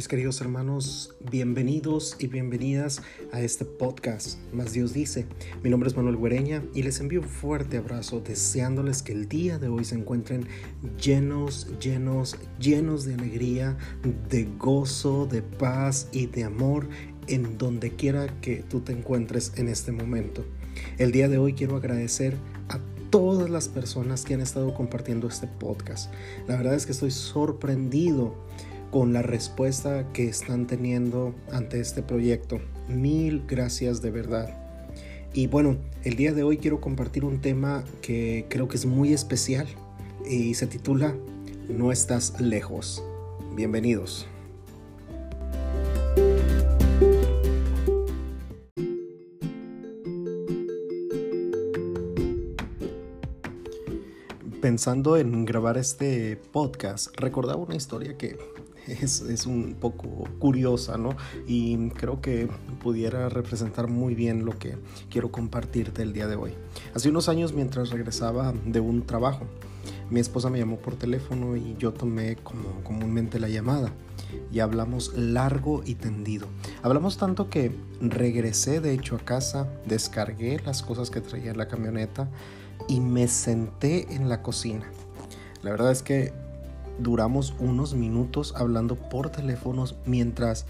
mis queridos hermanos, bienvenidos y bienvenidas a este podcast, Más Dios dice. Mi nombre es Manuel Guereña y les envío un fuerte abrazo deseándoles que el día de hoy se encuentren llenos, llenos, llenos de alegría, de gozo, de paz y de amor en donde quiera que tú te encuentres en este momento. El día de hoy quiero agradecer a todas las personas que han estado compartiendo este podcast. La verdad es que estoy sorprendido con la respuesta que están teniendo ante este proyecto. Mil gracias de verdad. Y bueno, el día de hoy quiero compartir un tema que creo que es muy especial y se titula No estás lejos. Bienvenidos. Pensando en grabar este podcast, recordaba una historia que es, un poco curiosa, ¿no? Y creo que pudiera representar muy bien lo que quiero compartirte el día de hoy. Hace unos años, mientras regresaba de un trabajo, mi esposa me llamó por teléfono y yo tomé como comúnmente la llamada y hablamos largo y tendido. Hablamos tanto que regresé de hecho a casa, descargué las cosas que traía en la camioneta y me senté en la cocina. La verdad es que duramos unos minutos hablando por teléfonos mientras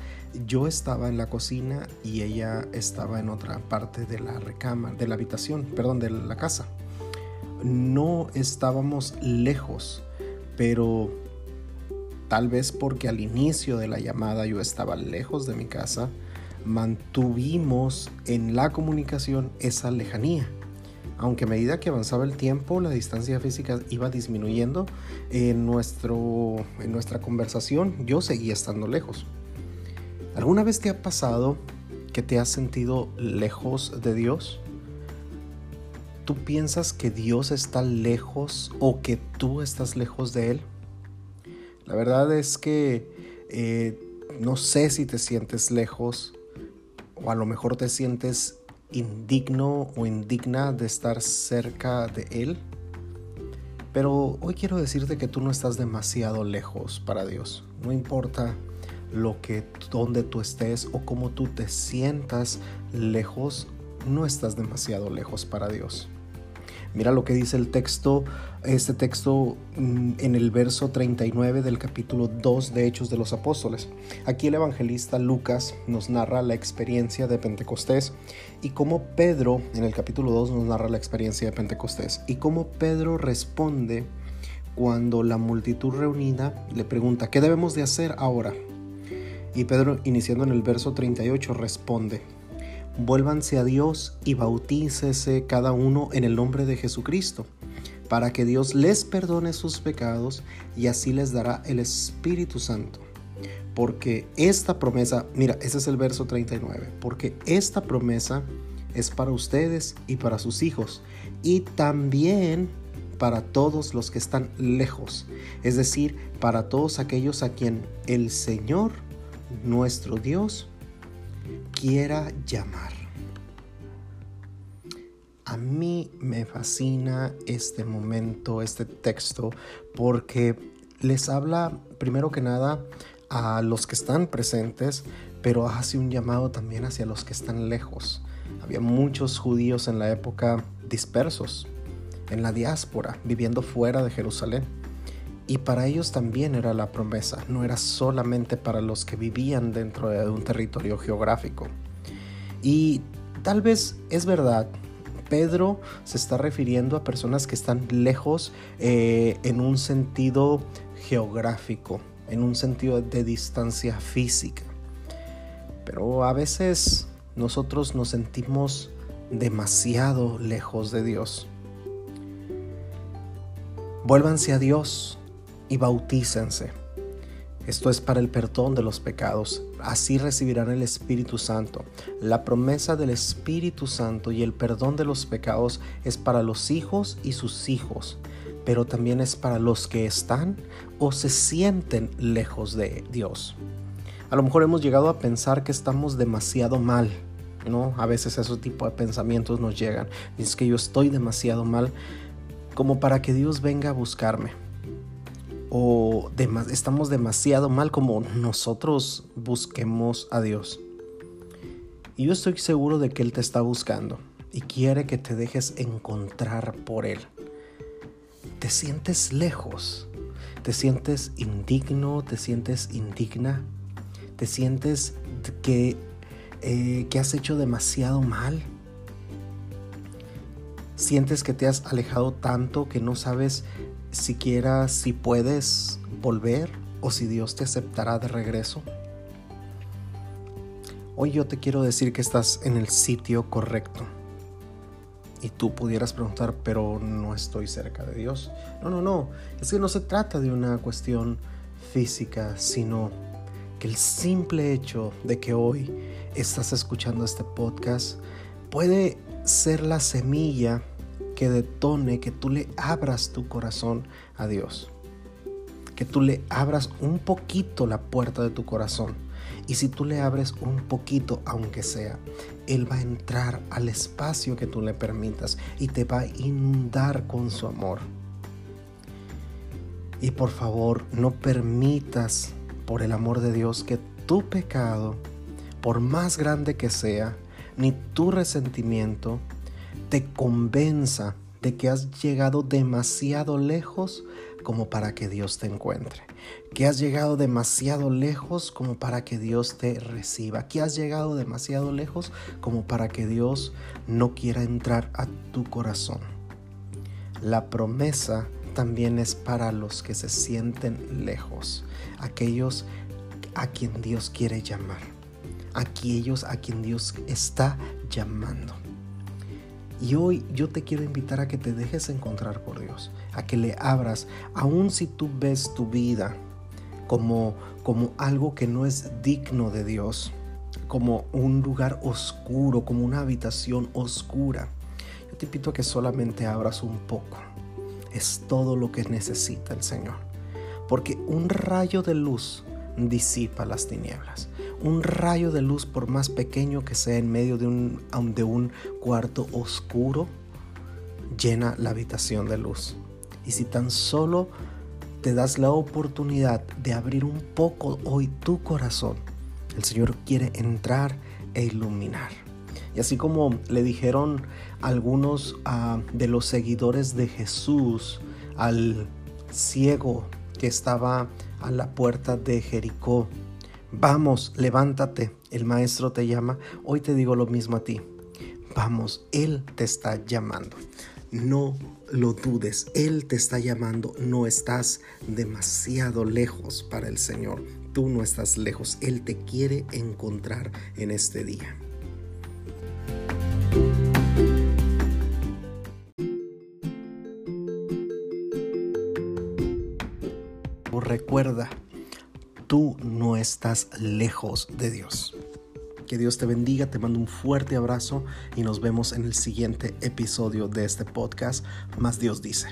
yo estaba en la cocina y ella estaba en otra parte de la recámara, de la habitación, perdón, de la casa. No estábamos lejos, pero tal vez porque al inicio de la llamada yo estaba lejos de mi casa, mantuvimos en la comunicación esa lejanía aunque a medida que avanzaba el tiempo, la distancia física iba disminuyendo, en, nuestro, en nuestra conversación yo seguía estando lejos. ¿Alguna vez te ha pasado que te has sentido lejos de Dios? ¿Tú piensas que Dios está lejos o que tú estás lejos de Él? La verdad es que eh, no sé si te sientes lejos o a lo mejor te sientes indigno o indigna de estar cerca de Él. Pero hoy quiero decirte que tú no estás demasiado lejos para Dios. No importa lo que donde tú estés o cómo tú te sientas lejos, no estás demasiado lejos para Dios. Mira lo que dice el texto, este texto mm, en el verso 39 del capítulo 2 de Hechos de los Apóstoles. Aquí el evangelista Lucas nos narra la experiencia de Pentecostés y cómo Pedro, en el capítulo 2 nos narra la experiencia de Pentecostés y cómo Pedro responde cuando la multitud reunida le pregunta, ¿qué debemos de hacer ahora? Y Pedro, iniciando en el verso 38, responde, vuélvanse a Dios y bautícese cada uno en el nombre de Jesucristo, para que Dios les perdone sus pecados y así les dará el Espíritu Santo. Porque esta promesa, mira, ese es el verso 39, porque esta promesa es para ustedes y para sus hijos y también para todos los que están lejos, es decir, para todos aquellos a quien el Señor, nuestro Dios, quiera llamar. A mí me fascina este momento, este texto, porque les habla primero que nada a los que están presentes, pero hace un llamado también hacia los que están lejos. Había muchos judíos en la época dispersos, en la diáspora, viviendo fuera de Jerusalén. Y para ellos también era la promesa, no era solamente para los que vivían dentro de un territorio geográfico. Y tal vez es verdad, Pedro se está refiriendo a personas que están lejos eh, en un sentido geográfico, en un sentido de distancia física. Pero a veces nosotros nos sentimos demasiado lejos de Dios. Vuélvanse a Dios, y bautícense. Esto es para el perdón de los pecados. Así recibirán el Espíritu Santo. La promesa del Espíritu Santo y el perdón de los pecados es para los hijos y sus hijos, pero también es para los que están o se sienten lejos de Dios. A lo mejor hemos llegado a pensar que estamos demasiado mal, ¿no? A veces ese tipo de pensamientos nos llegan. Es que yo estoy demasiado mal como para que Dios venga a buscarme. O estamos demasiado mal como nosotros busquemos a Dios. Y yo estoy seguro de que Él te está buscando y quiere que te dejes encontrar por Él. Te sientes lejos, te sientes indigno, te sientes indigna, te sientes que, eh, que has hecho demasiado mal. Sientes que te has alejado tanto que no sabes siquiera si puedes volver o si Dios te aceptará de regreso. Hoy yo te quiero decir que estás en el sitio correcto. Y tú pudieras preguntar, pero no estoy cerca de Dios. No, no, no. Es que no se trata de una cuestión física, sino que el simple hecho de que hoy estás escuchando este podcast puede ser la semilla que detone que tú le abras tu corazón a Dios. Que tú le abras un poquito la puerta de tu corazón. Y si tú le abres un poquito, aunque sea, Él va a entrar al espacio que tú le permitas y te va a inundar con su amor. Y por favor, no permitas, por el amor de Dios, que tu pecado, por más grande que sea, ni tu resentimiento, te convenza de que has llegado demasiado lejos como para que Dios te encuentre, que has llegado demasiado lejos como para que Dios te reciba, que has llegado demasiado lejos como para que Dios no quiera entrar a tu corazón. La promesa también es para los que se sienten lejos, aquellos a quien Dios quiere llamar, aquellos a quien Dios está llamando. Y hoy yo te quiero invitar a que te dejes encontrar por Dios, a que le abras, aun si tú ves tu vida como, como algo que no es digno de Dios, como un lugar oscuro, como una habitación oscura. Yo te invito a que solamente abras un poco. Es todo lo que necesita el Señor. Porque un rayo de luz disipa las tinieblas. Un rayo de luz, por más pequeño que sea en medio de un, de un cuarto oscuro, llena la habitación de luz. Y si tan solo te das la oportunidad de abrir un poco hoy tu corazón, el Señor quiere entrar e iluminar. Y así como le dijeron algunos ah, de los seguidores de Jesús al ciego que estaba a la puerta de Jericó, Vamos, levántate, el maestro te llama. Hoy te digo lo mismo a ti. Vamos, Él te está llamando. No lo dudes, Él te está llamando. No estás demasiado lejos para el Señor. Tú no estás lejos. Él te quiere encontrar en este día. Recuerda, tú no estás lejos de Dios. Que Dios te bendiga, te mando un fuerte abrazo y nos vemos en el siguiente episodio de este podcast. Más Dios dice.